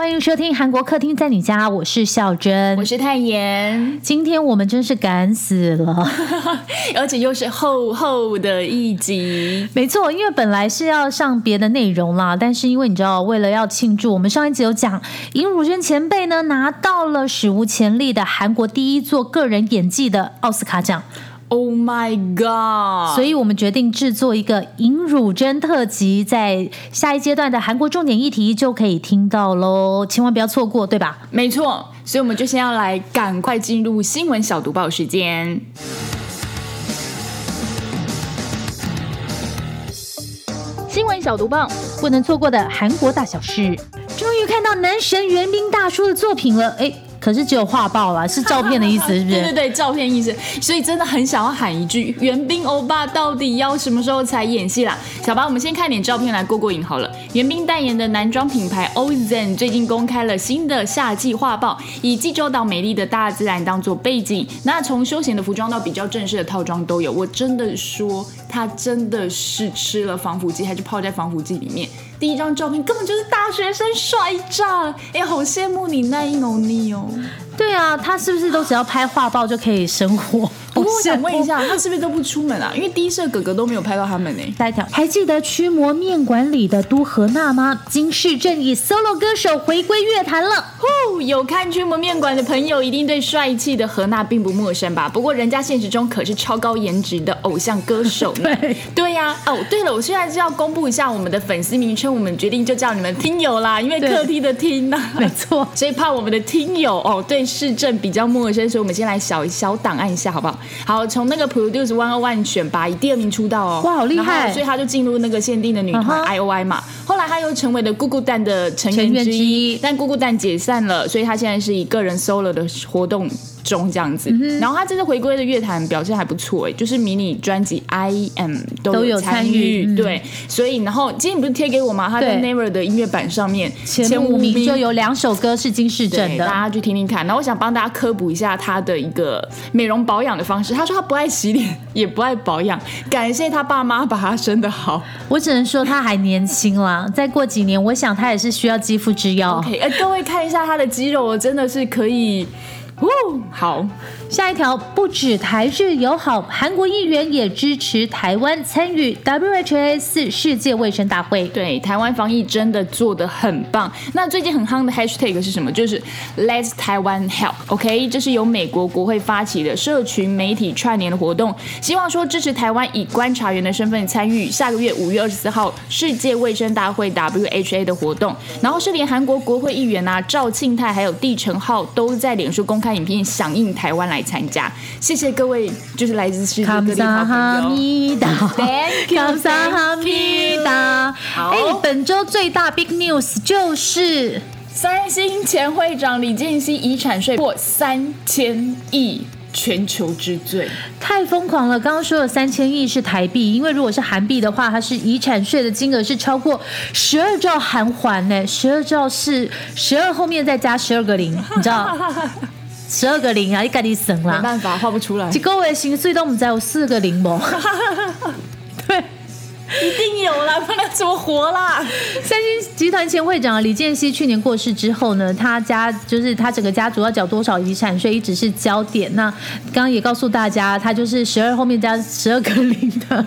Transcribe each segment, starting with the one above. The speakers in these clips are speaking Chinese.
欢迎收听韩国客厅在你家，我是孝珍，我是泰妍。今天我们真是赶死了，而且又是厚厚的一集。没错，因为本来是要上别的内容啦，但是因为你知道，为了要庆祝，我们上一集有讲尹汝贞前辈呢拿到了史无前例的韩国第一座个人演技的奥斯卡奖。Oh my god！所以我们决定制作一个尹汝贞特辑，在下一阶段的韩国重点议题就可以听到喽，千万不要错过，对吧？没错，所以我们就先要来赶快进入新闻小读报时间。新闻小读报，不能错过的韩国大小事，终于看到男神元彬大叔的作品了，哎。可是只有画报啦，是 照片的意思，是不是？对对对，照片意思。所以真的很想要喊一句：袁冰欧巴到底要什么时候才演戏啦？小白，我们先看点照片来过过瘾好了。袁冰代言的男装品牌 Ozen 最近公开了新的夏季画报，以济州岛美丽的大自然当做背景，那从休闲的服装到比较正式的套装都有。我真的说，他真的是吃了防腐剂，还是泡在防腐剂里面？第一张照片根本就是大学生帅炸，哎，好羡慕你那一努力哦。对啊，他是不是都只要拍画报就可以生活？不过我想问一下，他是不是都不出门啊？因为第一社哥哥都没有拍到他们呢。下一条，还记得驱魔面馆里的都和娜吗？金世正以 solo 歌手回归乐坛了。呼，有看驱魔面馆的朋友一定对帅气的何娜并不陌生吧？不过人家现实中可是超高颜值的偶像歌手呢。对对呀。哦，对了，我现在就要公布一下我们的粉丝名称，我们决定就叫你们听友啦，因为客厅的听呐。没错，所以怕我们的听友哦对市政比较陌生，所以我们先来小小档案一下，好不好？好，从那个 Produce One One 选拔以第二名出道哦，哇，好厉害！所以他就进入那个限定的女团 I O I 嘛。后来他又成为了姑姑蛋的成员之一，但姑姑蛋解散了，所以他现在是以个人 solo 的活动。中这样子，然后他这次回归的乐坛表现还不错哎，就是迷你专辑 I M 都有参与，对，所以然后今天你不是贴给我吗？他在 Never 的音乐版上面前五名就有两首歌是金世正的，大家去听听看。然后我想帮大家科普一下他的一个美容保养的方式。他说他不爱洗脸，也不爱保养，感谢他爸妈把他生的好。我只能说他还年轻啦，再过几年，我想他也是需要肌肤之药。OK，各位看一下他的肌肉，真的是可以。哦，好，下一条不止台日友好，韩国议员也支持台湾参与 WHS 世界卫生大会。对，台湾防疫真的做得很棒。那最近很夯的 Hashtag 是什么？就是 Let's Taiwan Help。OK，这是由美国国会发起的社群媒体串联的活动，希望说支持台湾以观察员的身份参与下个月五月二十四号世界卫生大会 WHA 的活动。然后是连韩国国会议员啊赵庆泰还有地成浩都在脸书公开。影片响应台湾来参加，谢谢各位，就是来自世界各地好朋友。Thank you, thank you. 好，本周最大 big news 就是三星前会长李健熙遗产税破三千亿。全球之最，太疯狂了！刚刚说的三千亿是台币，因为如果是韩币的话，它是遗产税的金额是超过十二兆韩环呢。十二兆是十二后面再加十二个零，你知道？十二个零啊，你赶紧省啦！没办法，画不出来。一个月薪水都唔知有四个零冇？对。一定有啦，不然怎么活啦？三星集团前会长李健熙去年过世之后呢，他家就是他整个家族要缴多少遗产税一直是焦点。那刚刚也告诉大家，他就是十二后面加十二个零的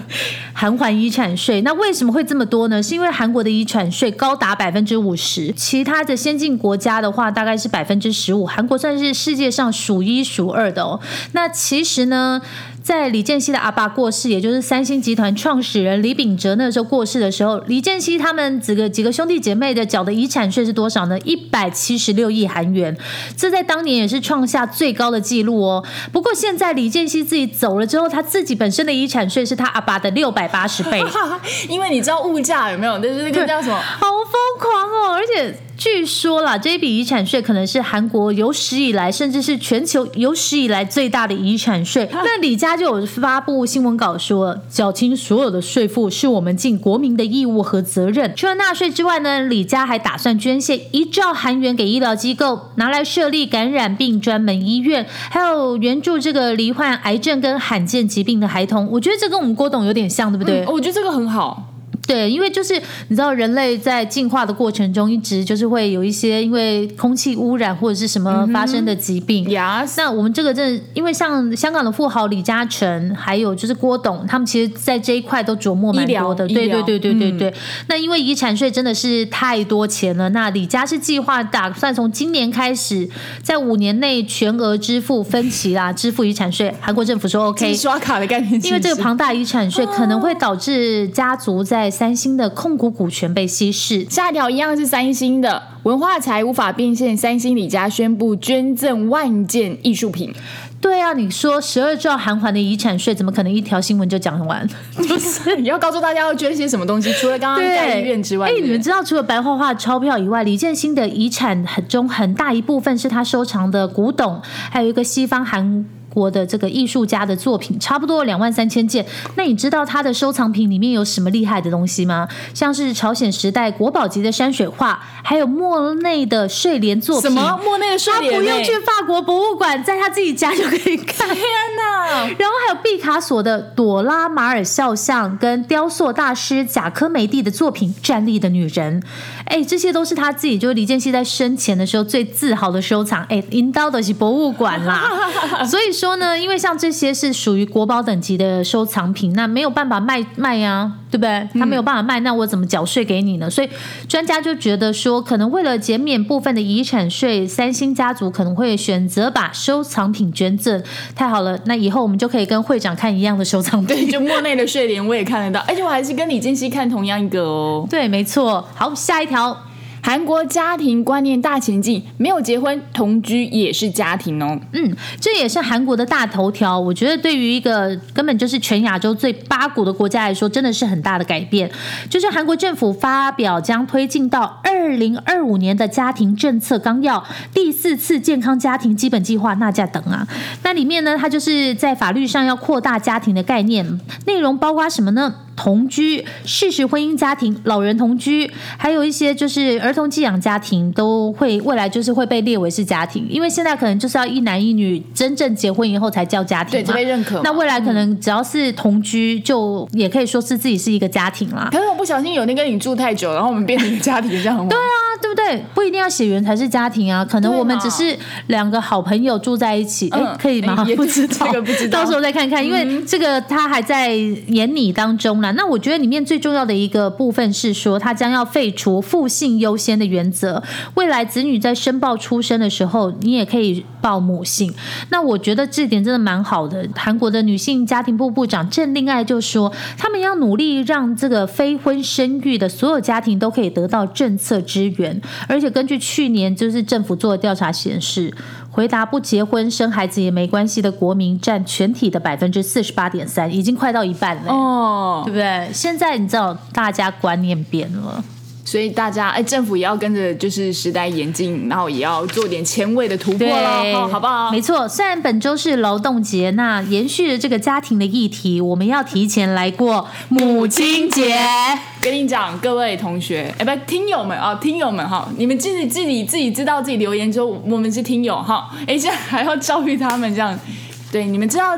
韩环遗产税。那为什么会这么多呢？是因为韩国的遗产税高达百分之五十，其他的先进国家的话大概是百分之十五，韩国算是世界上数一数二的哦。那其实呢？在李健熙的阿爸过世，也就是三星集团创始人李秉哲那时候过世的时候，李健熙他们几个几个兄弟姐妹的缴的遗产税是多少呢？一百七十六亿韩元，这在当年也是创下最高的纪录哦。不过现在李健熙自己走了之后，他自己本身的遗产税是他阿爸的六百八十倍，因为你知道物价有没有？就是那个叫什么？好疯狂哦！而且据说啦，这一笔遗产税可能是韩国有史以来，甚至是全球有史以来最大的遗产税。那李家就有发布新闻稿说，缴清所有的税负是我们尽国民的义务和责任。除了纳税之外呢，李家还打算捐献一兆韩元给医疗机构，拿来设立感染病专门医院，还有援助这个罹患癌症跟罕见疾病的孩童。我觉得这跟我们郭董有点像，对不对？我觉得这个很好。对，因为就是你知道，人类在进化的过程中，一直就是会有一些因为空气污染或者是什么发生的疾病。呀，那我们这个真的，因为像香港的富豪李嘉诚，还有就是郭董，他们其实在这一块都琢磨蛮多的。对对对对对对。那因为遗产税真的是太多钱了，那李家是计划打算从今年开始，在五年内全额支付分期啦，支付遗产税。韩国政府说 OK，刷卡的概念。因为这个庞大遗产税可能会导致家族在三星的控股股权被稀释，下一条一样是三星的文化财无法变现，三星李家宣布捐赠万件艺术品。对啊，你说十二兆韩环的遗产税，怎么可能一条新闻就讲完？不是，你要告诉大家要捐些什么东西？除了刚刚在医院之外，哎，你们知道除了白花花钞票以外，李建新的遗产很中很大一部分是他收藏的古董，还有一个西方韩。国的这个艺术家的作品差不多两万三千件，那你知道他的收藏品里面有什么厉害的东西吗？像是朝鲜时代国宝级的山水画，还有莫内的睡莲作品。什么莫内的睡莲？他不用去法国博物馆，在他自己家就可以看。天哪！然后还有毕卡索的朵拉马尔肖像，跟雕塑大师贾科梅蒂的作品《站立的女人》。哎，这些都是他自己，就是李健熙在生前的时候最自豪的收藏。哎，引导的是博物馆啦，所以说呢，因为像这些是属于国宝等级的收藏品，那没有办法卖卖呀，对不对？他没有办法卖，那我怎么缴税给你呢？所以专家就觉得说，可能为了减免部分的遗产税，三星家族可能会选择把收藏品捐赠。太好了，那以后我们就可以跟会长看一样的收藏品，就莫内的睡莲我也看得到，而且我还是跟李健熙看同样一个哦。对，没错。好，下一。条韩国家庭观念大前进，没有结婚同居也是家庭哦。嗯，这也是韩国的大头条。我觉得对于一个根本就是全亚洲最八股的国家来说，真的是很大的改变。就是韩国政府发表将推进到二零二五年的家庭政策纲要第四次健康家庭基本计划，那家等啊。那里面呢，它就是在法律上要扩大家庭的概念，内容包括什么呢？同居、事实婚姻家庭、老人同居，还有一些就是儿童寄养家庭，都会未来就是会被列为是家庭，因为现在可能就是要一男一女真正结婚以后才叫家庭，对，才被认可。那未来可能只要是同居，就也可以说是自己是一个家庭啦。可是我不小心有那跟你住太久，然后我们变成一个家庭，这样很对啊，对不对？不一定要血缘才是家庭啊，可能我们只是两个好朋友住在一起，哎，可以吗？不知道，这个不知道，到时候再看看，因为这个他还在演你当中。那我觉得里面最重要的一个部分是说，他将要废除父姓优先的原则。未来子女在申报出生的时候，你也可以报母姓。那我觉得这点真的蛮好的。韩国的女性家庭部部长郑令爱就说，他们要努力让这个非婚生育的所有家庭都可以得到政策支援。而且根据去年就是政府做的调查显示。回答不结婚生孩子也没关系的国民占全体的百分之四十八点三，已经快到一半了，哦，对不对？现在你知道大家观念变了。所以大家哎，政府也要跟着就是时代演进，然后也要做点前卫的突破了，好不好？没错，虽然本周是劳动节，那延续了这个家庭的议题，我们要提前来过母亲节。跟你讲，各位同学，哎，不，听友们啊，听友们哈，你们自己自己自己知道自己留言之后，我们是听友哈，哎，现在还要教育他们这样，对，你们知道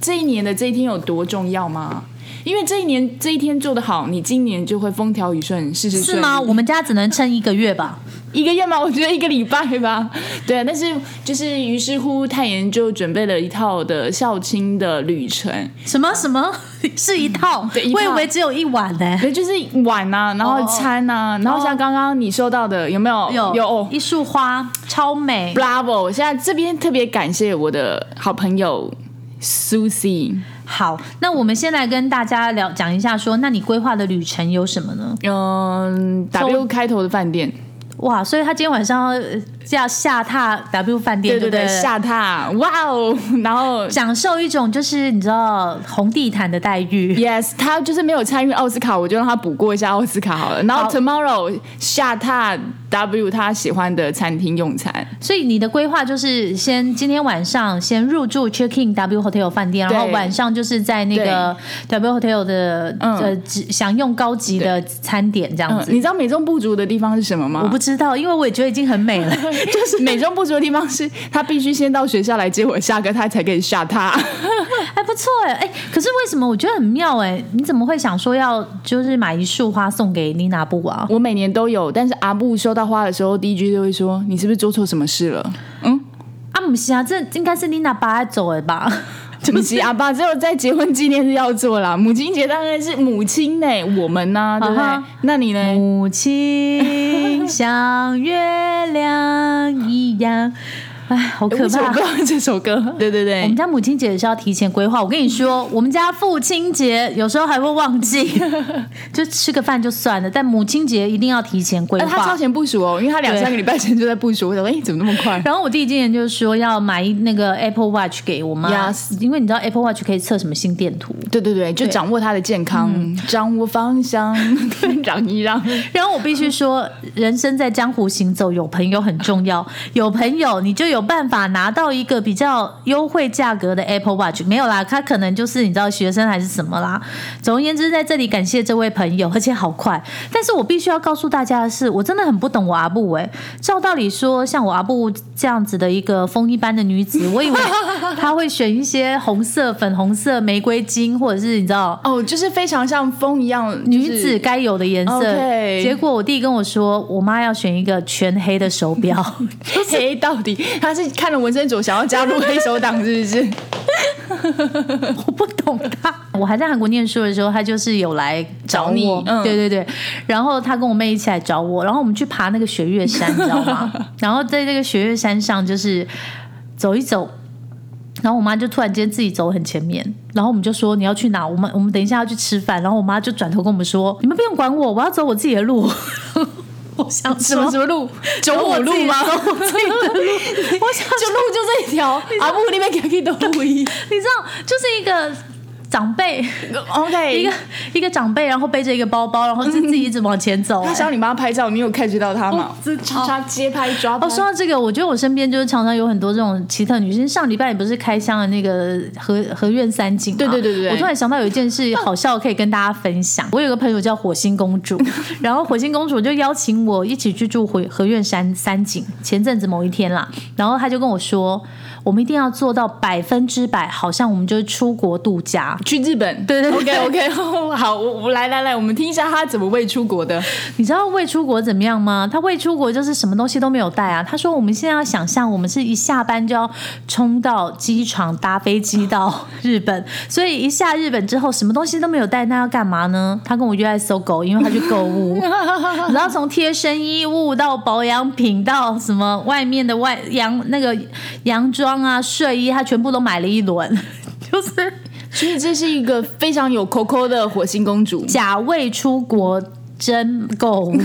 这一年的这一天有多重要吗？因为这一年这一天做得好，你今年就会风调雨顺，事事顺。是吗？我们家只能撑一个月吧？一个月吗？我觉得一个礼拜吧。对，但是就是于是乎，泰妍就准备了一套的孝亲的旅程。什么什么 是一套？我以为只有一晚呢。对，就是碗呐，然后餐呐，然后像刚刚你收到的，有没有？有有一束花，超美。Bravo！现在这边特别感谢我的好朋友 Susie。好，那我们先来跟大家聊讲一下，说那你规划的旅程有什么呢？嗯，W 开头的饭店。哇，所以他今天晚上要叫下榻 W 饭店，对不对对，下榻，哇哦，然后享受一种就是你知道红地毯的待遇。Yes，他就是没有参与奥斯卡，我就让他补过一下奥斯卡好了。然后 tomorrow 下榻 W 他喜欢的餐厅用餐，所以你的规划就是先今天晚上先入住 Check In W Hotel 饭店，然后晚上就是在那个 W Hotel 的嗯呃只享用高级的餐点这样嗯，子。你知道美中不足的地方是什么吗？我不知道，因为我也觉得已经很美了。就是美中不足的地方是他必须先到学校来接我下课，他才可以下他。还 不错哎哎，可是为什么我觉得很妙哎？你怎么会想说要就是买一束花送给妮娜布啊？我每年都有，但是阿布收到花的时候，第一句就会说：“你是不是做错什么事了？”嗯，啊，不是啊，这应该是妮娜爸走的吧？不起阿爸只有在结婚纪念日要做啦，母亲节当然是母亲呢，我们呢，对不对？那你呢？母亲像月亮一样，哎，好可怕我不知。道这首歌，对对对我们，家母亲节也是要提前规划。我跟你说，我们家父亲节有时候还会忘记，就吃个饭就算了，但母亲节一定要提前规划他超。前部署哦，因为他两三个礼拜前就在部署。我想说，哎，怎么那么快？然后我弟今年就说要买一那个 Apple Watch 给我妈 Yes 因为你知道 Apple Watch 可以测什么心电图。对对对，就掌握他的健康，掌握方向，让一让。然后我必须说，人生在江湖行走，有朋友很重要。有朋友，你就有办法拿到一个比较优惠价格的 Apple Watch。没有啦，他可能就是你知道学生还是什么啦。总而言之，在这里感谢这位朋友，而且好快。但是我必须要告诉大家的是，我真的很不懂我阿布哎、照道理说，像我阿布这样子的一个风一般的女子，我以为她会选一些红色、粉红色、玫瑰金，或者是你知道。哦，就是非常像风一样，女就是子该有的颜色。OK 结果我弟跟我说，我妈要选一个全黑的手表。黑到底，他是看了纹身组想要加入黑手党，是不是？我不懂他。我还在韩国念书的时候，他就是有来找找你对对对。然后他跟我妹一起来找我，然后我们去爬那个雪月山，你知道吗？然后在这个雪月山上，就是走一走。然后我妈就突然间自己走很前面，然后我们就说你要去哪？我们我们等一下要去吃饭。然后我妈就转头跟我们说：“你们不用管我，我要走我自己的路。” 我想什么什么路？九五路吗？走我自己的路。我想就路就这一条，阿布那边给给的路一你知道，就是一个长辈，，OK，一个一个长辈，然后背着一个包包，然后就自己一直往前走、哎他想你帮他拍照，你有 catch 到他吗？这他街拍抓拍哦，说到这个，我觉得我身边就是常常有很多这种奇特女生。上礼拜也不是开箱了那个和和苑三景吗？对对对对对我突然想到有一件事好笑，可以跟大家分享。我有个朋友叫火星公主，然后火星公主就邀请我一起去住和和苑山三景。前阵子某一天啦，然后他就跟我说，我们一定要做到百分之百，好像我们就是出国度假。去日本，对对对，OK OK，好，我我来来来，我们听一下他怎么未出国的。你知道未出国怎么样吗？他未出国就是什么东西都没有带啊。他说我们现在要想象，我们是一下班就要冲到机场搭飞机到日本，所以一下日本之后什么东西都没有带，那要干嘛呢？他跟我约在搜狗，因为他去购物，你知道从贴身衣物到保养品到什么外面的外洋那个洋装啊睡衣，他全部都买了一轮，就是所以这是一个非常有 Coco 的火星公主。假未出国真购物。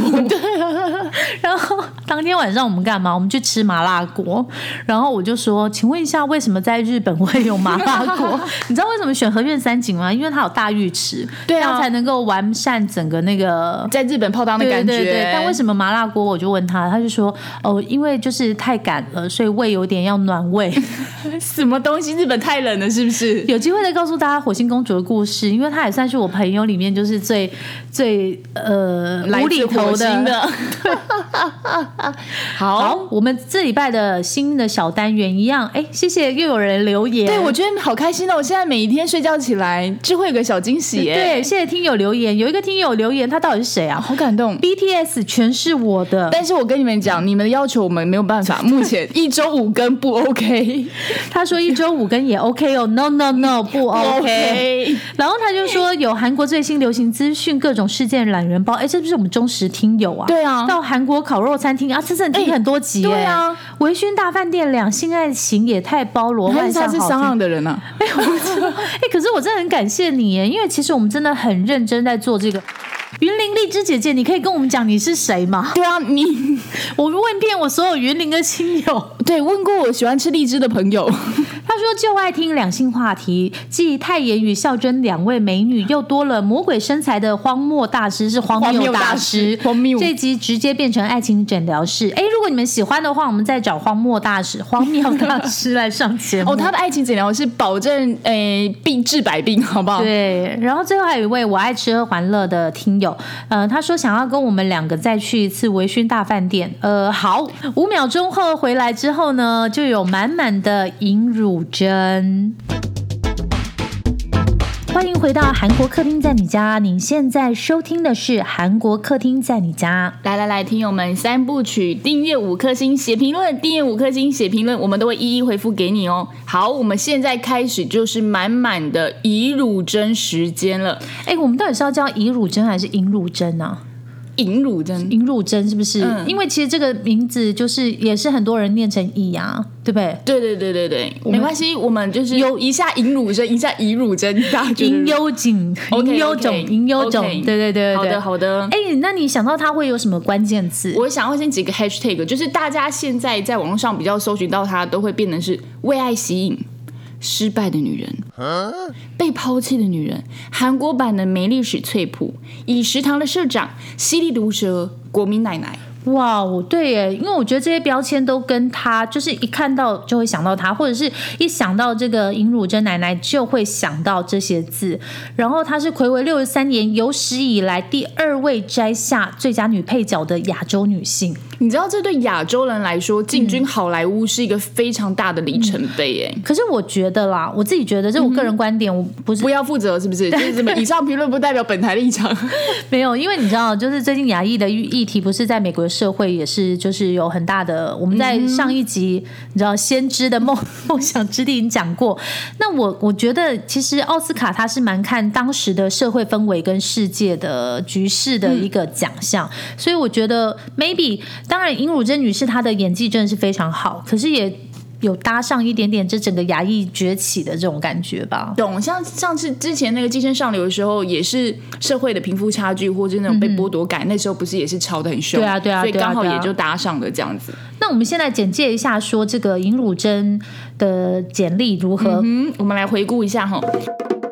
然后当天晚上我们干嘛？我们去吃麻辣锅。然后我就说，请问一下，为什么在日本会有麻辣锅？你知道为什么选和苑三景吗？因为它有大浴池，对啊这样才能够完善整个那个。在日本泡汤的感觉，对对，但为什么麻辣锅？我就问他，他就说哦，因为就是太赶了，所以胃有点要暖胃。什么东西？日本太冷了，是不是？有机会再告诉大家火星公主的故事，因为她也算是我朋友里面就是最最呃来无厘头星的。好，好，我们这礼拜的新的小单元一样，哎，谢谢又有人留言，对我觉得好开心哦！我现在每一天睡觉起来就会有个小惊喜耶，对，谢谢听友留言，有一个听友留言，他到底是谁啊 好感动。？BTS 全是我的，但是我跟你们讲，你们的要求我们没有办法，目前一周五更不 OK，他说一周五更也 OK 哦，No No No 不 OK。然后他就说有韩国最新流行资讯，各种事件懒人包，哎，这不是我们忠实听友啊？对啊到韩国烤肉餐厅啊，这真的听哎很多集欸。对啊，微醺大饭店两性爱情也太包罗万象，是他是商好听岸的人啊？哎、可是我真的很感谢你耶，因为其实我们真的很认真在做这个。云林荔枝姐姐，你可以跟我们讲你是谁吗？对啊，你我问遍我所有云林的亲友，对问过我喜欢吃荔枝的朋友，他说就爱听两性话题，继泰妍与孝珍两位美女，又多了魔鬼身材的荒漠大师，是荒谬大师。荒谬这集直接变成爱情诊疗室。哎，如果你们喜欢的话，我们再找荒漠大师、荒谬大师来上节目。哦，他的爱情诊疗是保证诶病治百病，好不好？对，然后最后还有一位我爱吃喝玩乐的听友，呃，他说想要跟我们两个再去一次微醺大饭店。呃，好，五秒钟后回来之后呢，就有满满的尹汝贞。欢迎回到韩国客厅在你家，你现在收听的是韩国客厅在你家。来来来，听友们，三部曲订阅五颗星，写评论，订阅五颗星，写评论，我们都会一一回复给你哦。好，我们现在开始就是满满的以乳针时间了。哎，我们到底是要叫尹汝贞还是引乳针呢？尹乳针，尹汝贞是不是？嗯因为其实这个名字就是也是很多人念成乙啊，对不对？对对对对对，没关系，我们就是有一下尹乳针，一下乙乳针，银优景，OK，银优种，OK，银优种，对对对对对。好的好的。哎，那你想到它会有什么关键字？我想要先几个 hashtag，就是大家现在在网络上比较搜寻到它，都会变成是为爱吸引、失败的女人、被抛弃的女人、韩国版的梅丽史翠普、以食堂的社长、犀利毒舌、国民奶奶。哇哦，对耶，因为我觉得这些标签都跟他，就是一看到就会想到他，或者是一想到这个尹汝贞奶奶就会想到这些字。然后她是暌违六十三年有史以来第二位摘下最佳女配角的亚洲女性。你知道，这对亚洲人来说，进军好莱坞是一个非常大的里程碑，哎、可是我觉得啦，我自己觉得，这是我个人观点，我不是不要负责，是不是？就是以上评论不代表本台立场。没有，因为你知道，就是最近亚裔的议题，不是在美国的社会也是，就是有很大的。我们在上一集，你知道，先知的梦 梦想之地已经讲过。那我我觉得，其实奥斯卡它是蛮看当时的社会氛围跟世界的局势的一个奖项，所以我觉得 maybe 当然，尹汝贞女士她的演技真的是非常好，可是也。有搭上一点点这整个亚裔崛起的这种感觉吧，懂，像上次之前那个《寄生上流》的时候，也是社会的贫富差距或者那种被剥夺感，那时候不是也是吵得很凶？对啊对啊所以刚好也就搭上了这样子。那我们现在简介一下，说这个尹汝贞的简历如何？嗯，我们来回顾一下哈。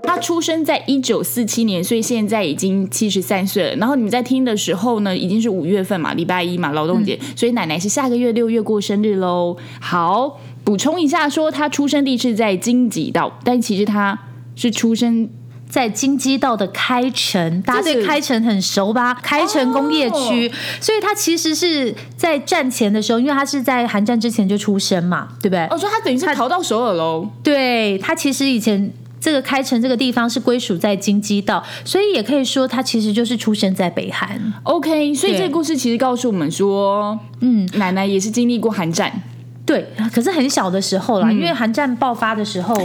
他出生在一九四七年，所以现在已经七十三岁了。然后你们在听的时候呢，已经是五月份嘛，礼拜一嘛，劳动节，所以奶奶是下个月六月过生日喽。好，补充一下说，他出生地是在京畿道，但其实他是出生在京畿道的开城，大家对开城很熟吧？开城工业区，所以他其实是在战前的时候，因为他是在韩战之前就出生嘛，对不对？哦，所以他等于是逃到首尔喽。对他其实以前。这个开城这个地方是归属在京畿道，所以也可以说他其实就是出生在北韩。OK，所以对这个故事其实告诉我们说，嗯，奶奶也是经历过韩战。对，可是很小的时候嗯。啦，因为韩战爆发的时候，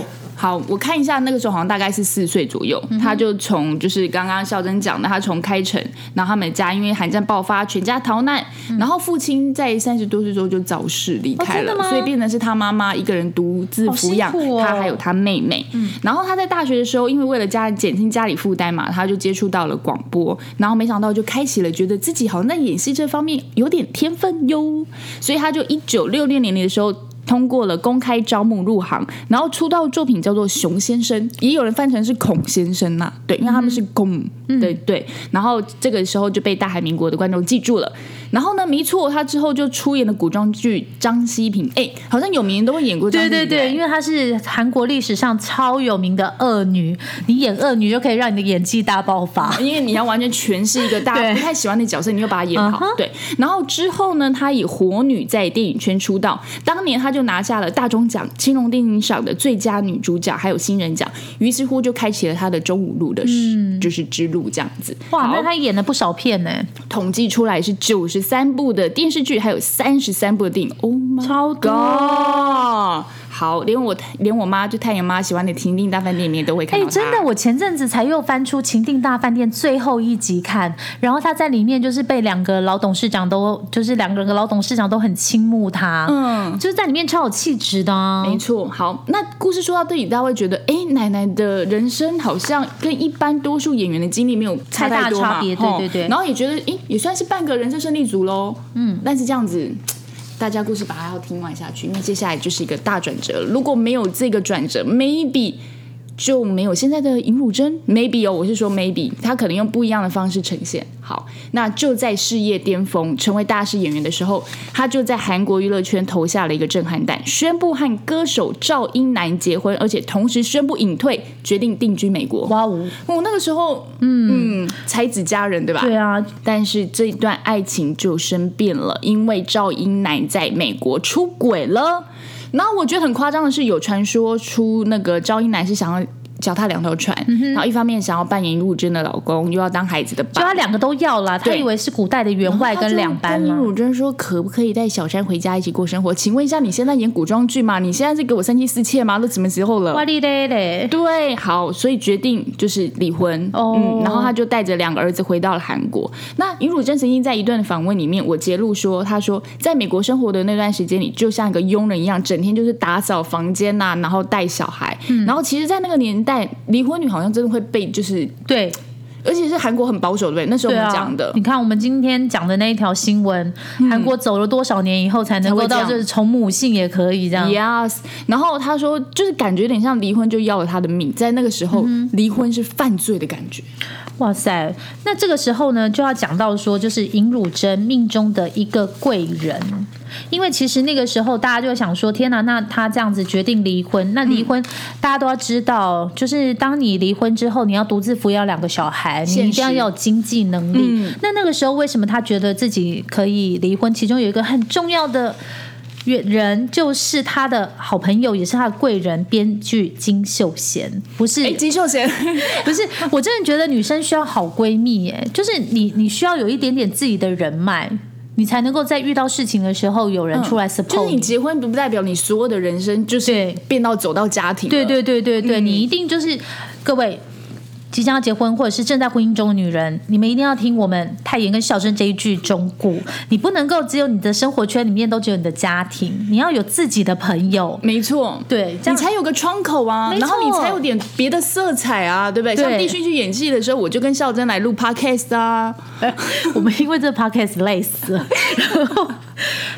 好，我看一下那个时候好像大概是四岁左右，他就从就是刚刚孝珍讲的，他从开城，然后他们家因为寒战爆发，全家逃难，然后父亲在三十多岁之后就早逝离开了，所以变成是他妈妈一个人独自抚养他还有他妹妹。然后他在大学的时候，因为为了家减轻家里负担嘛，他就接触到了广播，然后没想到就开启了觉得自己好像在演戏这方面有点天分哟，所以他就一九六六年的时候。通过了公开招募入行，然后出道作品叫做《熊先生》，也有人翻成是孔先生呐、对，因为他们是公，对对。然后这个时候就被大韩民国的观众记住了。然后呢，迷错，他之后就出演了古装剧《张希平》，哎，好像有名人都会演过张希平。对对对，因为她是韩国历史上超有名的恶女，你演恶女就可以让你的演技大爆发。因为你要完全诠释一个大家不太喜欢的角色，你又把它演好。对，然后之后呢，她以火女在电影圈出道，当年她就拿下了大钟奖、青龙电影赏的最佳女主角，还有新人奖，于是乎就开启了她的中五路的、就是之路这样子。哇，好那她演了不少片呢，统计出来是九十三部的电视剧，还有三十三部的电影。Oh my 超多。god！好，连我连我妈就太阳妈喜欢的《情定大饭店》里面都会看哎、到她。真的，我前阵子才又翻出《情定大饭店》最后一集看，然后他在里面就是被两个老董事长都，就是两个老董事长都很倾慕他，嗯。就是在里面超有气质的、啊。没错，好，那故事说到这里，大家会觉得，哎，奶奶的人生好像跟一般多数演员的经历没有差太大差别对吼对对然后也觉得，哎，也算是半个人生胜利组喽。嗯，但是这样子，大家故事把它要听完下去，那接下来就是一个大转折。如果没有这个转折，maybe。就没有现在的尹汝贞，maybe 哦，我是说 maybe，他可能用不一样的方式呈现。好，那就在事业巅峰、成为大师演员的时候，他就在韩国娱乐圈投下了一个震撼弹，宣布和歌手赵英男结婚，而且同时宣布隐退，决定定居美国。哇哦，哦，那个时候，嗯嗯，才子佳人对吧？对啊，但是这一段爱情就生变了，因为赵英男在美国出轨了。然后我觉得很夸张的是，有传说出那个赵英男是想要脚踏两条船，然后一方面想要扮演陆贞的老公，又要当孩子的爸。就他两个都要啦，他以为是古代的员外跟两班尹汝贞说，可不可以带小山回家一起过生活？请问一下，你现在演古装剧吗？你现在是给我三妻四妾吗？都什么时候了？哇哩嘞嘞，对，好，所以决定就是离婚。哦嗯，然后他就带着两个儿子回到了韩国。那尹汝贞曾经在一段访问里面，我揭露说，他说在美国生活的那段时间里，就像一个佣人一样，整天就是打扫房间呐、然后带小孩。然后其实，在那个年代，离婚女好像真的会被就是，对而且是韩国很保守，对？那时候我们讲的。你看我们今天讲的那一条新闻，韩国走了多少年以后才能够到就是从母姓也可以这样？Yes，然后他说，就是感觉有点像离婚就要了他的命，在那个时候，离婚是犯罪的感觉。哇塞，那这个时候呢，就要讲到说，就是尹汝贞命中的一个贵人，因为其实那个时候大家就会想说，天哪，那他这样子决定离婚，那离婚、大家都要知道，就是当你离婚之后，你要独自抚养两个小孩，你一定要有经济能力。那那个时候为什么他觉得自己可以离婚？其中有一个很重要的。人就是他的好朋友，也是他的贵人，编剧金秀贤，不是哎，金秀贤，不是，我真的觉得女生需要好闺蜜，耶，就是你你需要有一点点自己的人脉，你才能够在遇到事情的时候有人出来就是 support 就是你结婚不代表你所有的人生就是变到走到家庭了。对对对对对，你一定就是各位。即将要结婚或者是正在婚姻中的女人，你们一定要听我们泰妍跟孝珍这一句忠告：你不能够只有你的生活圈里面都只有你的家庭，你要有自己的朋友。没错。对，这样你才有个窗口啊，然后你才有点别的色彩啊，对不对？对像弟勋去演戏的时候，我就跟孝珍来录 podcast 啊。我们因为这 podcast 累死了。然后，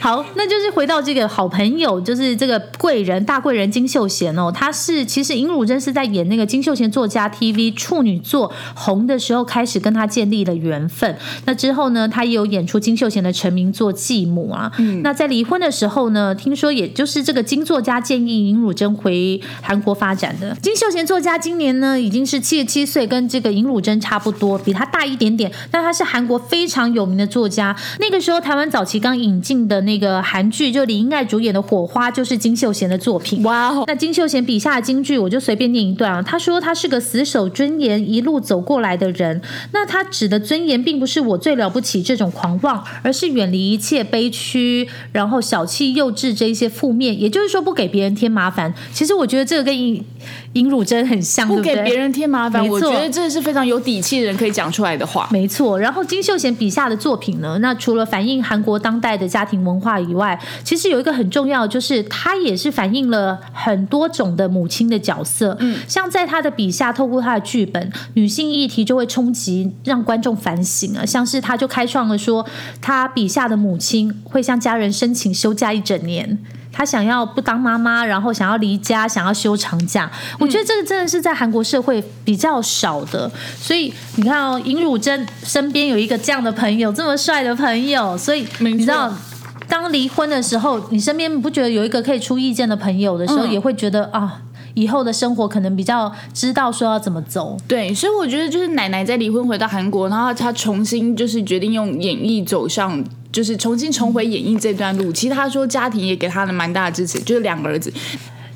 好，那就是回到这个好朋友，就是这个贵人大贵人金秀贤哦，他是其实尹汝贞是在演那个金秀贤作家 TV 处女作红的时候开始跟他建立了缘分。那之后呢，他也有演出金秀贤的成名作《继母》啊。嗯那在离婚的时候呢，听说也就是这个金作家建议尹汝贞回韩国发展的。金秀贤作家今年呢已经是七十七岁，跟这个尹汝贞差不多，比他大一点点。但他是韩国非常有名的作家。那个时候台湾早期刚引进的那个韩剧，就李英爱主演的《火花》，就是金秀贤的作品。哇哦，那金秀贤笔下的京剧，我就随便念一段啊。他说他是个死守尊严一路走过来的人。那他指的尊严，并不是我最了不起这种狂妄，而是远离一切悲屈，然后小气幼稚这一些负面。也就是说，不给别人添麻烦。其实我觉得这个跟尹尹汝贞很像，不给别人添麻烦，我觉得这是非常有底气的人可以讲出来的话。没错，然后金秀贤笔下的作品呢，那除了反映韩国当代的家庭文化以外，其实有一个很重要，就是他也是反映了很多种的母亲的角色。嗯，像在他的笔下，透过他的剧本，女性议题就会冲击，让观众反省啊。像是他就开创了说，他笔下的母亲会向家人申请休假一整年。她想要不当妈妈，然后想要离家，想要休长假。我觉得这个真的是在韩国社会比较少的。所以你看哦，尹汝贞身边有一个这样的朋友，这么帅的朋友，所以你知道。当离婚的时候，你身边不觉得有一个可以出意见的朋友的时候，嗯也会觉得啊，以后的生活可能比较知道说要怎么走。对，所以我觉得就是奶奶在离婚回到韩国，然后她重新就是决定用演艺走上，就是重新重回演绎这段路。其实他说家庭也给他了蛮大的支持，就是两个儿子。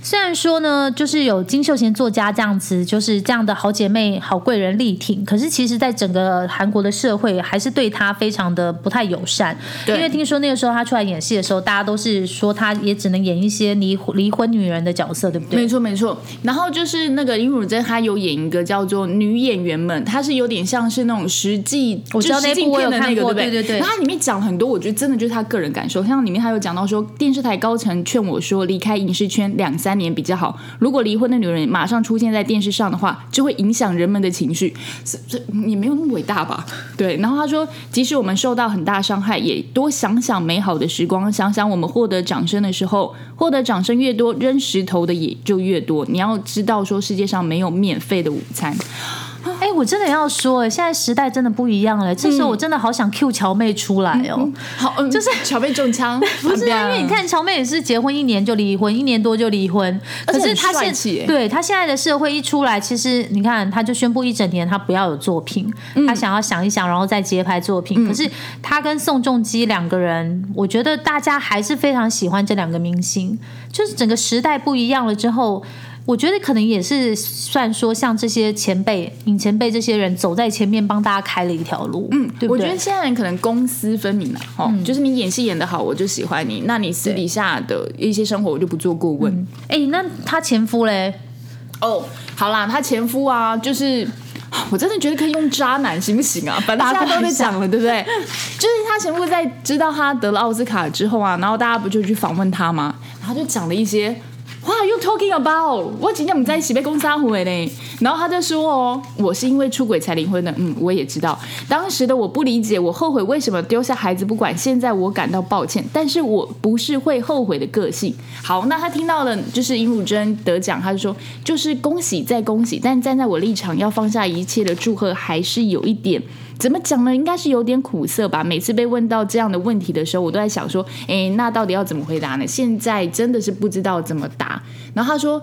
虽然说呢，就是有金秀贤作家这样子，就是这样的好姐妹、好贵人力挺，可是其实，在整个韩国的社会，还是对她非常的不太友善。因为听说那个时候她出来演戏的时候，大家都是说她也只能演一些离离婚女人的角色，对不对？没错，没错。然后就是那个尹汝贞，她有演一个叫做《女演员们》，她是有点像是那种实际，我知道那部我有看过，对对对。然后里面讲很多，我觉得真的就是她个人感受，像里面她有讲到说，电视台高层劝我说，离开影视圈两三年比较好。如果离婚的女人马上出现在电视上的话，就会影响人们的情绪。这这也没有那么伟大吧？对。然后他说，即使我们受到很大伤害，也多想想美好的时光，想想我们获得掌声的时候，获得掌声越多，扔石头的也就越多。你要知道，说世界上没有免费的午餐。哎，我真的要说，现在时代真的不一样了。这时候我真的好想 Q 乔妹出来哦。好，就是乔妹中枪，不是因为你看乔妹也是结婚一年就离婚，一年多就离婚。可是她现对她现在的社会一出来，其实你看，她就宣布一整年她不要有作品，她想要想一想，然后再接拍作品。可是她跟宋仲基两个人，我觉得大家还是非常喜欢这两个明星。就是整个时代不一样了之后。我觉得可能也是算说，像这些前辈、影前辈这些人走在前面，帮大家开了一条路。嗯，对对我觉得现在人可能公私分明了，哦，就是你演戏演得好，我就喜欢你；那你私底下的一些生活，我就不做过问。哎，那他前夫嘞？哦，好啦，他前夫啊，就是我真的觉得可以用渣男行不行啊？反正大家都在讲了，对不对？就是他前夫在知道他得了奥斯卡之后啊，然后大家不就去访问他吗？然后就讲了一些。哇又 talking about？我今天我们在一起被公杀回呢。然后他就说：“哦，我是因为出轨才离婚的。”嗯，我也知道，当时的我不理解，我后悔为什么丢下孩子不管。现在我感到抱歉，但是我不是会后悔的个性。好，那他听到了就是尹汝贞得奖，他就说：“就是恭喜再恭喜。”但站在我立场，要放下一切的祝贺，还是有一点。怎么讲呢？应该是有点苦涩吧。每次被问到这样的问题的时候，我都在想说，哎，那到底要怎么回答呢？现在真的是不知道怎么答。然后他说，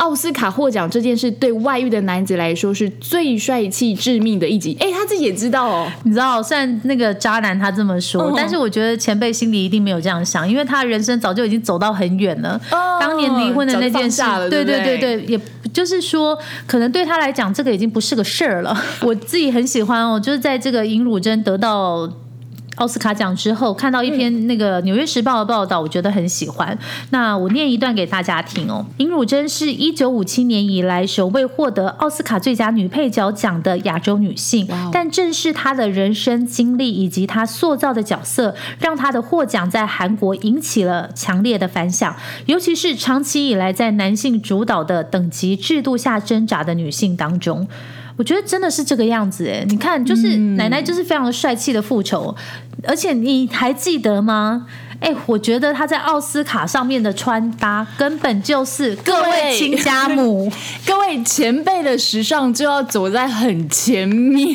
奥斯卡获奖这件事对外遇的男子来说是最帅气致命的一集。哎，他自己也知道哦。你知道，虽然那个渣男他这么说，但是我觉得前辈心里一定没有这样想，因为他人生早就已经走到很远了。当年离婚的那件事，对对对对，也。就是说，可能对他来讲，这个已经不是个事儿了。我自己很喜欢哦，就是在这个尹汝贞得到。奥斯卡奖之后，看到一篇那个《纽约时报》的报道，我觉得很喜欢。那我念一段给大家听哦。尹汝贞是一九五七年以来首位获得奥斯卡最佳女配角奖的亚洲女性，但正是她的人生经历以及她塑造的角色，让她的获奖在韩国引起了强烈的反响。尤其是长期以来在男性主导的等级制度下挣扎的女性当中。我觉得真的是这个样子哎，你看，就是奶奶就是非常的帅气的复仇，而且你还记得吗？哎，我觉得她在奥斯卡上面的穿搭根本就是各位亲家母、各位前辈的时尚就要走在很前面。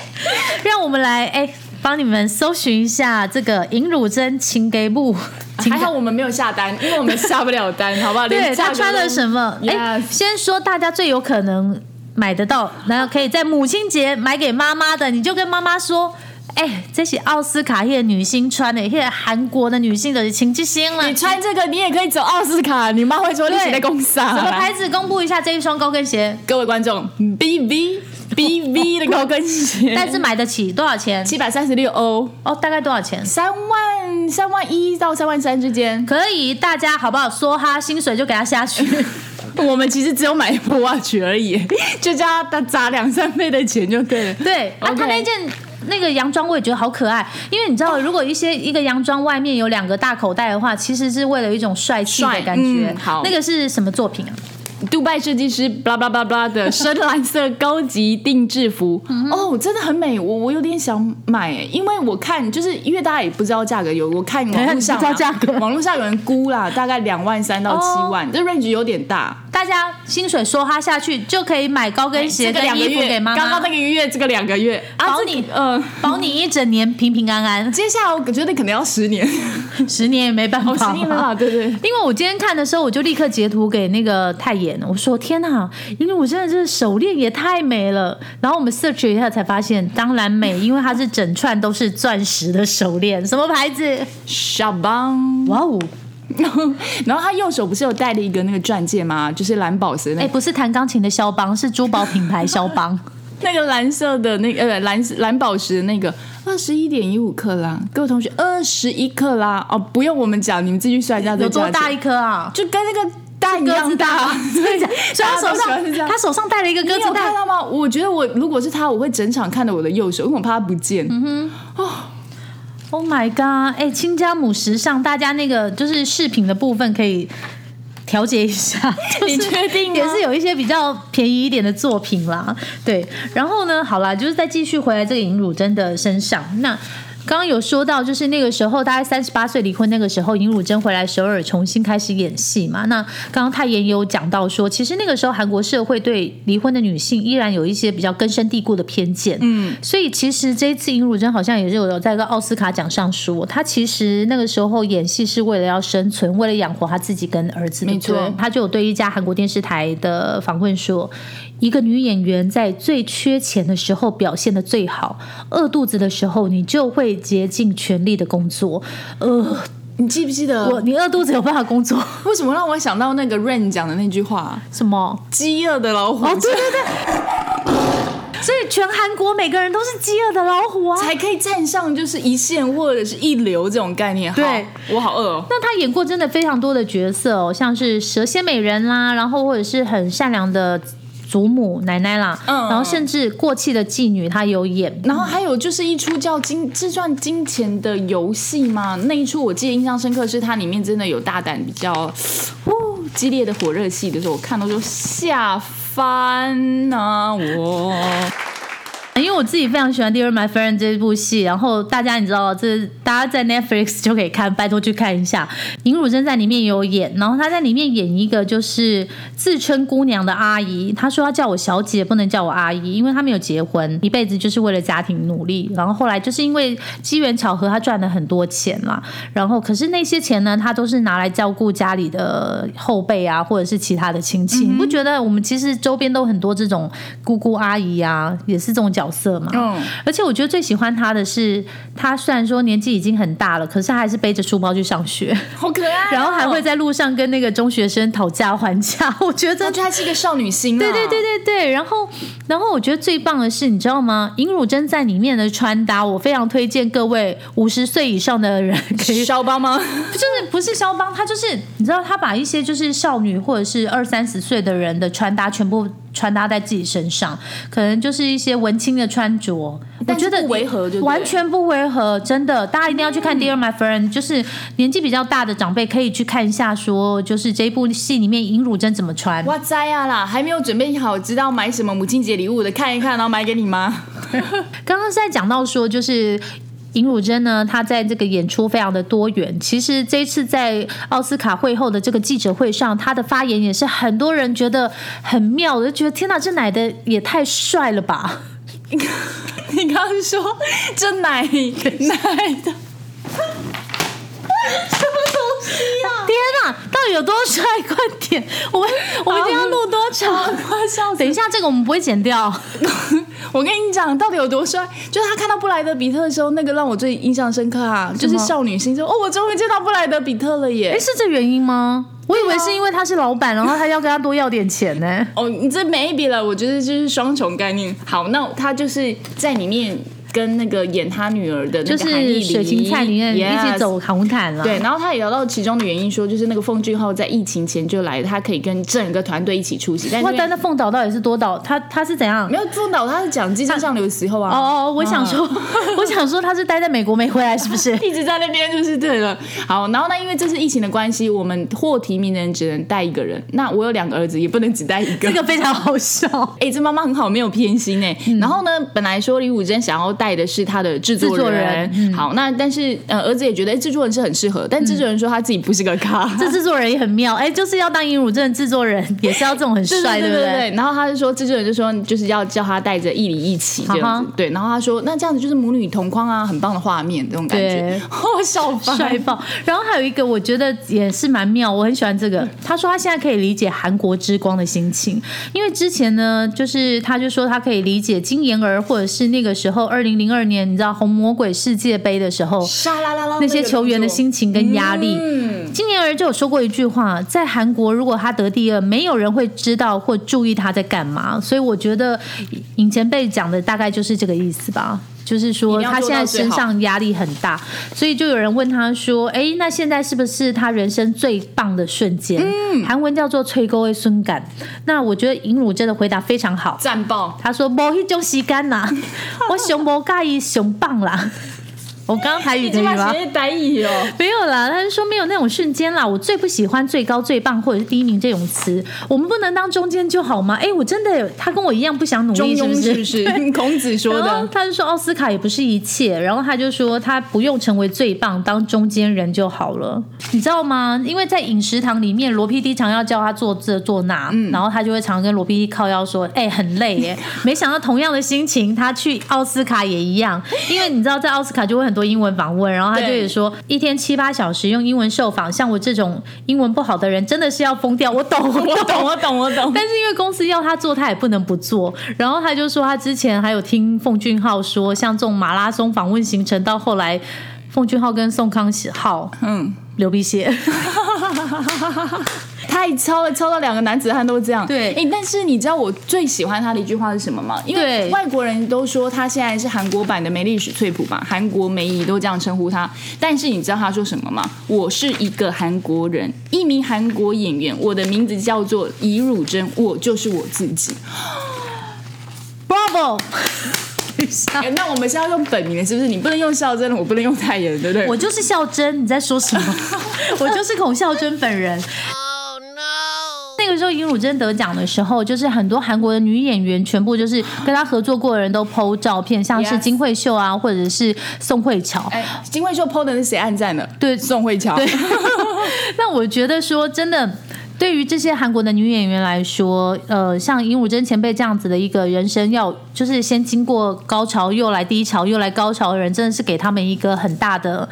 让我们来哎，帮你们搜寻一下这个尹汝贞情给布，还好我们没有下单，因为我们下不了单，好不好？对他穿了什么？哎，先说大家最有可能。买得到，然后可以在母亲节买给妈妈的，你就跟妈妈说：“哎，这是奥斯卡的女星穿的，现在韩国的女性的情之星了。你穿这个，你也可以走奥斯卡。你妈会说你写在公司啊？什么牌子？公布一下这一双高跟鞋。各位观众，B V B V 的高跟鞋，但是买得起多少钱？七百三十六欧哦，大概多少钱？三万三万一到三万三之间，可以。大家好不好？说哈，薪水就给他下去。我们其实只有买 Apple Watch 而已，就叫他砸两三倍的钱就对了。对，啊，他那件那个洋装我也觉得好可爱，因为你知道，如果一些一个洋装外面有两个大口袋的话，其实是为了一种帅气的感觉。好，那个是什么作品啊？杜拜设计师，blah blah blah blah 的深蓝色高级定制服，哦，真的很美，我我有点想买，因为我看就是因为大家也不知道价格，有我看网络上价格，网络上有人估啦，大概两万三到七万，这 range 有点大。大家薪水梭哈下去就可以买高跟鞋跟衣服给妈妈。刚刚那个月，这个两个月，保你呃，保你一整年平平安安。接下来我觉得可能要十年，十年也没办法，十年没办法，对对。因为我今天看的时候，我就立刻截图给那个泰妍，我说天哪，因为我真的是手链也太美了。然后我们 search 一下才发现，当然美，因为它是整串都是钻石的手链，什么牌子？小邦。哇哦。然 后然后他右手不是有戴了一个那个钻戒吗？就是蓝宝石的那哎，不是弹钢琴的肖邦，是珠宝品牌肖邦。那个蓝色的那个呃蓝蓝宝石的那个二十一点一五克拉，各位同学二十一克拉哦，不用我们讲，你们自己去算一下这有多大一颗啊？就跟那个蛋一鸽样大。所以他手上他手上戴了一个鸽你有子蛋。看到吗？我觉得我如果是他，我会整场看着我的右手，因为我怕他不见。嗯 Oh my god！哎，亲家母时尚，大家那个就是饰品的部分可以调节一下。就是你确定也是有一些比较便宜一点的作品啦。对，然后呢，好啦，就是再继续回来这个尹汝贞的身上。那刚刚有说到，就是那个时候大概三十八岁离婚，那个时候尹汝贞回来首尔重新开始演戏嘛。那刚刚泰妍也有讲到说，其实那个时候韩国社会对离婚的女性依然有一些比较根深蒂固的偏见。嗯，所以其实这一次尹汝贞好像也是有在一个奥斯卡奖上说，她其实那个时候演戏是为了要生存，为了养活她自己跟儿子。没错她就有对一家韩国电视台的访问说。一个女演员在最缺钱的时候表现的最好，饿肚子的时候你就会竭尽全力的工作。呃，你记不记得我你饿肚子有办法工作？为什么让我想到那个 Rain 讲的那句话？什么？饥饿的老虎哦，对对对。所以全韩国每个人都是饥饿的老虎啊！才可以站上就是一线或者是一流这种概念。好对，我好饿哦。那他演过真的非常多的角色哦，像是蛇蝎美人啦，然后或者是很善良的祖母奶奶啦，嗯然后甚至过气的妓女她有演。然后还有就是一出叫《金这算金钱的游戏》嘛？那一出我记得印象深刻，是它里面真的有大胆比较，哦激烈的火热戏的时候，我看到就吓翻啊我。因为我自己非常喜欢《Dear My Friend》这部戏，然后大家你知道，这大家在 Netflix 就可以看，拜托去看一下。尹汝贞在里面也有演，然后她在里面演一个就是自称姑娘的阿姨，她说她叫我小姐，不能叫我阿姨，因为她没有结婚，一辈子就是为了家庭努力。然后后来就是因为机缘巧合，她赚了很多钱啦。然后可是那些钱呢，她都是拿来照顾家里的后辈啊，或者是其他的亲戚。你不觉得我们其实周边都很多这种姑姑阿姨啊，也是这种角色嘛？嗯，而且我觉得最喜欢他的是，他虽然说年纪已经很大了，可是她还是背着书包去上学，好可爱哦、然后还会在路上跟那个中学生讨价还价。我觉得我觉得她是一个少女心、啊。对对对对对，然后然后我觉得最棒的是，你知道吗？尹汝贞在里面的穿搭，我非常推荐各位五十岁以上的人可以。肖邦吗？就是不是肖邦，她就是你知道，她把一些就是少女或者是二三十岁的人的穿搭全部穿搭在自己身上，可能就是一些文青的穿着，我但觉得不违和完全不违和，真的，大家一定要去看《Dear My Friend》，就是年纪比较大的长辈可以去看一下说就是这一部戏里面尹汝贞怎么穿。哇塞呀啦，还没有准备好知道买什么母亲节礼物的，看一看，然后买给你妈。刚刚是在讲到说，就是尹汝贞呢，她在这个演出非常的多元。其实这一次在奥斯卡会后的这个记者会上，她的发言也是很多人觉得很妙我，就觉得天哪，这奶的也太帅了吧！你刚刚说这奶 奶的，天哪，到底有多帅？快点，我们我们今天要录多长？快笑死！等一下，这个我们不会剪掉。我跟你讲，到底有多帅？就是他看到布莱德比特的时候，那个让我最印象深刻啊，就是少女心，说哦，我终于见到布莱德比特了耶哎，！是这原因吗？我以为是因为他是老板，然后他要跟他多要点钱呢。哦，你这 maybe 了，我觉得就是双重概念。好，那他就是在里面跟那个演他女儿的那就个韩艺是水芹菜里面一起走红毯了。对，然后他也聊到其中的原因，说就是那个奉俊昊在疫情前就来，他可以跟整个团队一起出席，但是哇，因为但那凤岛到底是多岛？他他是怎样？没有凤岛，他是讲机车上流的时候啊。哦哦，我想说，我想说他是待在美国没回来，是不是？一直在那边就是对了。好，然后呢，因为这是疫情的关系，我们获提名的人只能带一个人。那我有两个儿子，也不能只带一个。这个非常好笑。哎、这妈妈很好，没有偏心哎、然后呢，本来说李武珍想要带的是他的制作人，作人嗯好，那但是呃，儿子也觉得哎，制作人是很适合，但制作人说他自己不是个咖。这制作人也很妙，哎，就是要当尹汝贞的制作人，也是要这种很帅，不对不对？然后他就说，制作人就说，就是要叫他带着一里一起这样啊哈。子对，然后他说，那这样子就是母女同框啊，很棒的画面，这种感觉对。哦，笑翻帅爆！然后还有一个，我觉得也是蛮妙，我很喜欢这个。他说他现在可以理解韩国之光的心情，因为之前呢，就是他就说他可以理解金妍儿或者是那个时候二零零零二年你知道红魔鬼世界杯的时候，沙啦啦啦那些球员的心情跟压力。嗯，金妍儿就有说过一句话，在韩国如果他得第二，没有人会知道或注意他在干嘛。所以我觉得尹前辈讲的大概就是这个意思吧。就是说，他现在身上压力很大，所以就有人问他说：“哎，那现在是不是他人生最棒的瞬间？”嗯韩文叫做“吹沟的孙感”。那我觉得尹汝贞的回答非常好，赞爆。他说：“无一种时间啦，我熊无介意熊棒啦。”我刚刚台语可以吗？学台语哦。没有啦，他是说没有那种瞬间啦。我最不喜欢最高、最棒或者是第一名这种词，我们不能当中间就好吗？哎，我真的，他跟我一样不想努力，是不是是不是？孔子说的。他就说奥斯卡也不是一切，然后他就说他不用成为最棒，当中间人就好了，你知道吗？因为在饮食堂里面，罗 PD 常要叫他做这做那，嗯然后他就会常跟罗 PD 靠腰说：“哎、很累耶。”没想到同样的心情，他去奥斯卡也一样，因为你知道在奥斯卡就会很多英文访问，然后他就也说一天七八小时用英文受访，像我这种英文不好的人真的是要疯掉。我懂，我懂，我懂，我懂。但是因为公司要他做，他也不能不做。然后他就说，他之前还有听奉俊昊说，像这种马拉松访问行程，到后来奉俊昊跟宋康昊嗯，流鼻血。太超了，超到两个男子汉都这样。对哎，但是你知道我最喜欢他的一句话是什么吗？因为外国人都说他现在是韩国版的梅丽史翠普嘛，韩国梅姨都这样称呼他。但是你知道他说什么吗？我是一个韩国人，一名韩国演员，我的名字叫做尹汝贞，我就是我自己。Bravo！哎那我们是要用本名的，是不是？你不能用孝真，我不能用太妍，对不对？我就是孝真，你在说什么？我就是孔孝真本人。那个时候尹汝贞得奖的时候，就是很多韩国的女演员全部就是跟她合作过的人都 PO 照片，像是金惠秀啊，或者是宋慧乔。哎，金惠秀 PO 的是谁暗赞的？对宋慧乔。对，那我觉得说真的。对于这些韩国的女演员来说，呃，像尹汝贞前辈这样子的一个人生要，就是先经过高潮，又来低潮，又来高潮的人，真的是给他们一个很大的，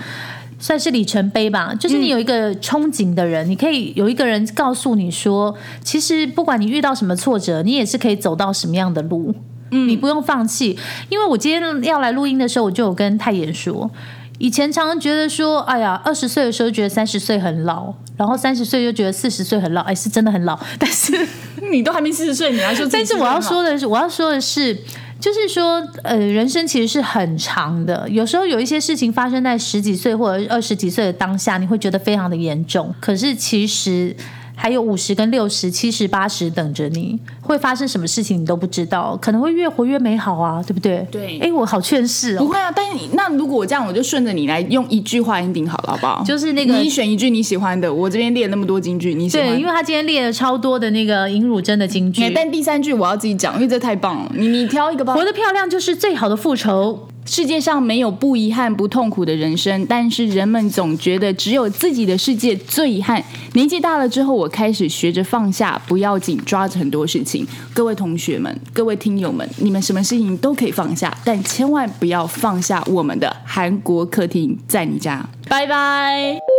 算是里程碑吧。就是你有一个憧憬的人，你可以有一个人告诉你说，其实不管你遇到什么挫折，你也是可以走到什么样的路。嗯，你不用放弃，因为我今天要来录音的时候，我就有跟泰妍说，以前常常觉得说，哎呀，二十岁的时候觉得三十岁很老，然后三十岁又觉得四十岁很老，哎，是真的很老。但是，你都还没四十岁，你还说但是我要说的是，我要说的是，就是说，呃，人生其实是很长的，有时候有一些事情发生在十几岁或者二十几岁的当下，你会觉得非常的严重，可是其实。还有五十跟六十、七十、八十等着你，会发生什么事情你都不知道，可能会越活越美好啊，对不对？对哎，我好劝世哦。不会啊，但是你那如果我这样，我就顺着你来用一句话 ending 好了，好不好？就是那个你选一句你喜欢的，我这边列那么多金句，你喜欢？对，因为他今天列了超多的那个尹汝贞的金句哎，但第三句我要自己讲，因为这太棒了。你你挑一个吧。活得漂亮就是最好的复仇。世界上没有不遗憾、不痛苦的人生，但是人们总觉得只有自己的世界最遗憾。年纪大了之后，我开始学着放下，不要紧抓着很多事各位同学们，各位听友们，你们什么事情都可以放下，但千万不要放下我们的韩国客厅在你家。拜拜。